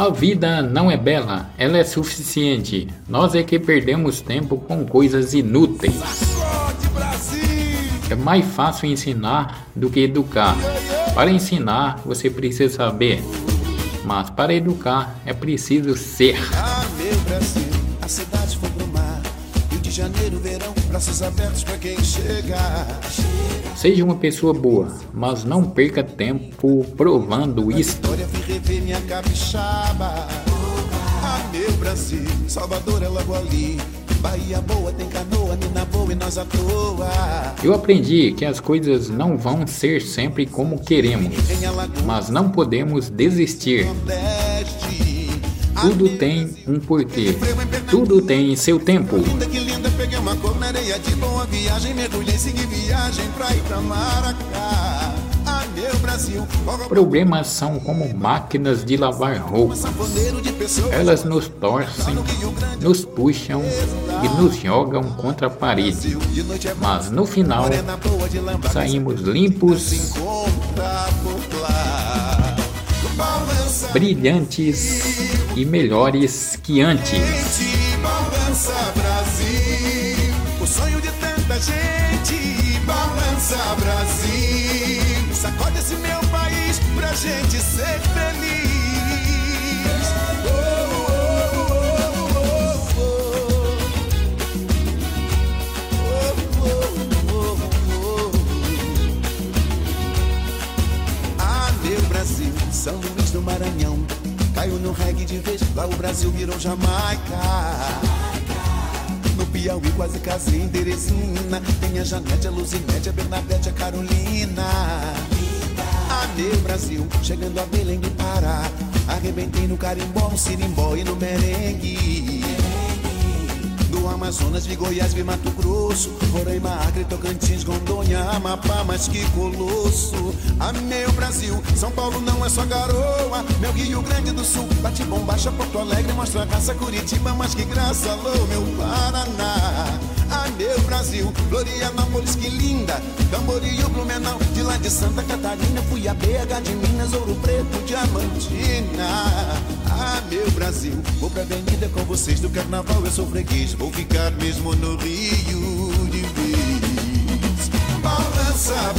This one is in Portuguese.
A vida não é bela, ela é suficiente. Nós é que perdemos tempo com coisas inúteis. É mais fácil ensinar do que educar. Para ensinar, você precisa saber. Mas para educar, é preciso ser. De Janeiro, verão, braços abertos pra quem chegar. Seja uma pessoa boa, mas não perca tempo provando isso. História, vim rever minha capixaba. Ah, meu Brasil, Salvador é logo ali. Bahia boa, tem canoa, Nina boa e nós à toa. Eu aprendi que as coisas não vão ser sempre como queremos, mas não podemos desistir. Tudo tem um porquê, tudo tem seu tempo. Problemas são como máquinas de lavar roupa. Elas nos torcem, nos puxam e nos jogam contra a parede. É Mas no final saímos limpos, brilhantes e melhores que antes. Balança Brasil. O sonho de tanta gente, balança Brasil. Sacode esse meu país pra gente ser feliz. Oh, oh, São Luís do Maranhão. Caiu no reggae de vez, lá o Brasil virou Jamaica. Piauí quase casei em Teresina. Tem a Janete, a Luzinete, a Bernadette, a Carolina. Ah, meu Brasil, chegando a Belém do Pará. Arrebentei no carimbó, no sirimbó e no merengue. Amazonas, vi Goiás, vi Mato Grosso Roraima, Acre, Tocantins, Rondônia, Amapá, mas que colosso. Ah, meu Brasil, São Paulo não é só garoa Meu Rio Grande do Sul, bate bombacha, Porto Alegre Mostra a raça, Curitiba, mas que graça Alô, meu Paraná. Ah, meu Brasil, Florianópolis, que linda Camboriú, Blumenau, de lá de Santa Catarina Fui a BH de Minas, Ouro Preto, Diamantina Ah, meu Brasil, vou pra avenida com vocês do carnaval, eu sou freguês. Vou ficar mesmo no Rio de vez. Balança